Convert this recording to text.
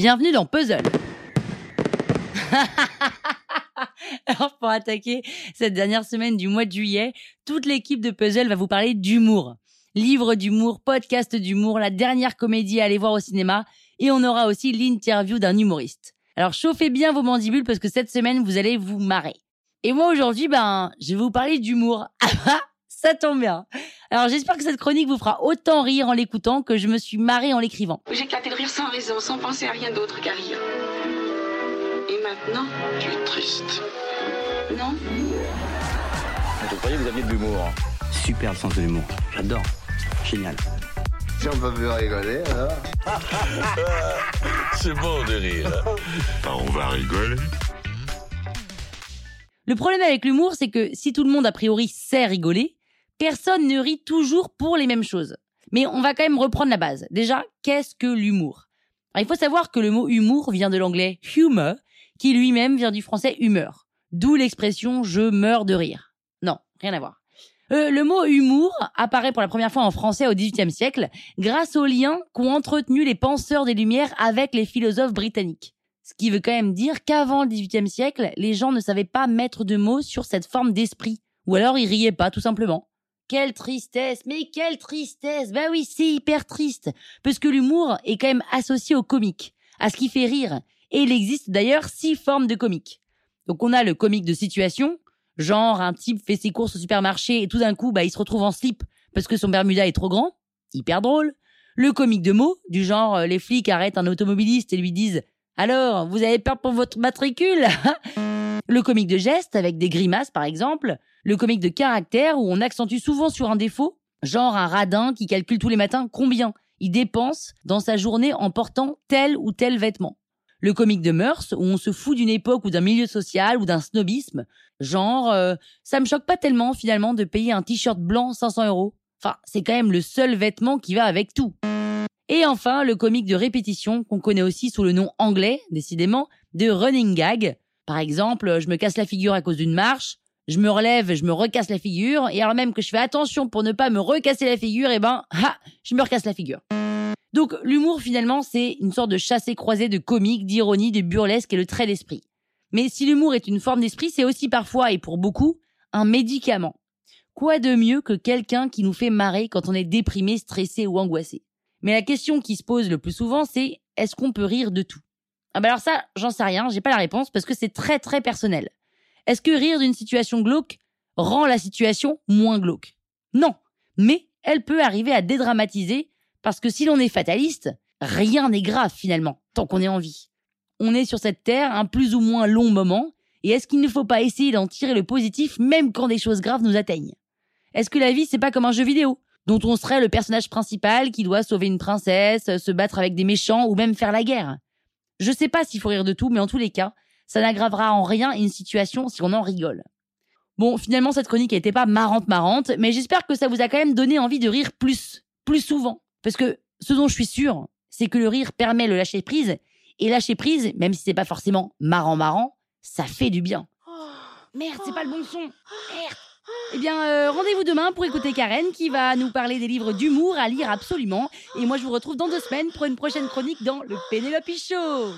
Bienvenue dans Puzzle. Alors pour attaquer cette dernière semaine du mois de juillet, toute l'équipe de Puzzle va vous parler d'humour. Livre d'humour, podcast d'humour, la dernière comédie à aller voir au cinéma et on aura aussi l'interview d'un humoriste. Alors chauffez bien vos mandibules parce que cette semaine vous allez vous marrer. Et moi aujourd'hui, ben, je vais vous parler d'humour. Ah, ça tombe bien. Alors j'espère que cette chronique vous fera autant rire en l'écoutant que je me suis marrée en l'écrivant. J'éclatais de rire sans raison, sans penser à rien d'autre qu'à rire. Et maintenant, Tu es triste. non? Je croyais que vous aviez de l'humour. Super le sens de l'humour. J'adore. Génial. Si on peut plus rigoler, alors C'est bon de rire. Bah, on va rigoler. Le problème avec l'humour, c'est que si tout le monde a priori sait rigoler, personne ne rit toujours pour les mêmes choses. Mais on va quand même reprendre la base. Déjà, qu'est-ce que l'humour? Il faut savoir que le mot humour vient de l'anglais humor, qui lui-même vient du français humeur. D'où l'expression je meurs de rire. Non, rien à voir. Euh, le mot humour apparaît pour la première fois en français au XVIIIe siècle grâce aux liens qu'ont entretenu les penseurs des Lumières avec les philosophes britanniques. Ce qui veut quand même dire qu'avant le XVIIIe siècle, les gens ne savaient pas mettre de mots sur cette forme d'esprit. Ou alors ils riaient pas, tout simplement. Quelle tristesse, mais quelle tristesse Bah oui, c'est hyper triste. Parce que l'humour est quand même associé au comique, à ce qui fait rire. Et il existe d'ailleurs six formes de comique. Donc on a le comique de situation, genre un type fait ses courses au supermarché et tout d'un coup, bah il se retrouve en slip parce que son Bermuda est trop grand. Hyper drôle. Le comique de mots, du genre euh, les flics arrêtent un automobiliste et lui disent alors, vous avez peur pour votre matricule? Le comique de geste avec des grimaces par exemple, le comique de caractère où on accentue souvent sur un défaut, genre un radin qui calcule tous les matins combien il dépense dans sa journée en portant tel ou tel vêtement. Le comique de mœurs où on se fout d'une époque ou d'un milieu social ou d'un snobisme, genre euh, ça me choque pas tellement finalement de payer un t-shirt blanc 500 euros. Enfin, c'est quand même le seul vêtement qui va avec tout. Et enfin, le comique de répétition, qu'on connaît aussi sous le nom anglais, décidément, de running gag. Par exemple, je me casse la figure à cause d'une marche, je me relève, je me recasse la figure, et alors même que je fais attention pour ne pas me recasser la figure, et ben, ha, je me recasse la figure. Donc, l'humour, finalement, c'est une sorte de chassé-croisé de comique, d'ironie, de burlesque et le trait d'esprit. Mais si l'humour est une forme d'esprit, c'est aussi parfois, et pour beaucoup, un médicament. Quoi de mieux que quelqu'un qui nous fait marrer quand on est déprimé, stressé ou angoissé? Mais la question qui se pose le plus souvent, c'est est-ce qu'on peut rire de tout? Ah bah alors ça, j'en sais rien, j'ai pas la réponse parce que c'est très très personnel. Est-ce que rire d'une situation glauque rend la situation moins glauque? Non, mais elle peut arriver à dédramatiser parce que si l'on est fataliste, rien n'est grave finalement, tant qu'on est en vie. On est sur cette terre un plus ou moins long moment, et est-ce qu'il ne faut pas essayer d'en tirer le positif même quand des choses graves nous atteignent? Est-ce que la vie c'est pas comme un jeu vidéo dont on serait le personnage principal qui doit sauver une princesse, se battre avec des méchants ou même faire la guerre? Je sais pas s'il faut rire de tout, mais en tous les cas, ça n'aggravera en rien une situation si on en rigole. Bon, finalement, cette chronique n'était pas marrante marrante, mais j'espère que ça vous a quand même donné envie de rire plus, plus souvent. Parce que ce dont je suis sûre, c'est que le rire permet le lâcher prise, et lâcher prise, même si c'est pas forcément marrant marrant, ça fait du bien. Merde, c'est pas le bon son. Merde. Eh bien, euh, rendez-vous demain pour écouter Karen qui va nous parler des livres d'humour à lire absolument. Et moi, je vous retrouve dans deux semaines pour une prochaine chronique dans le Pénélope Show.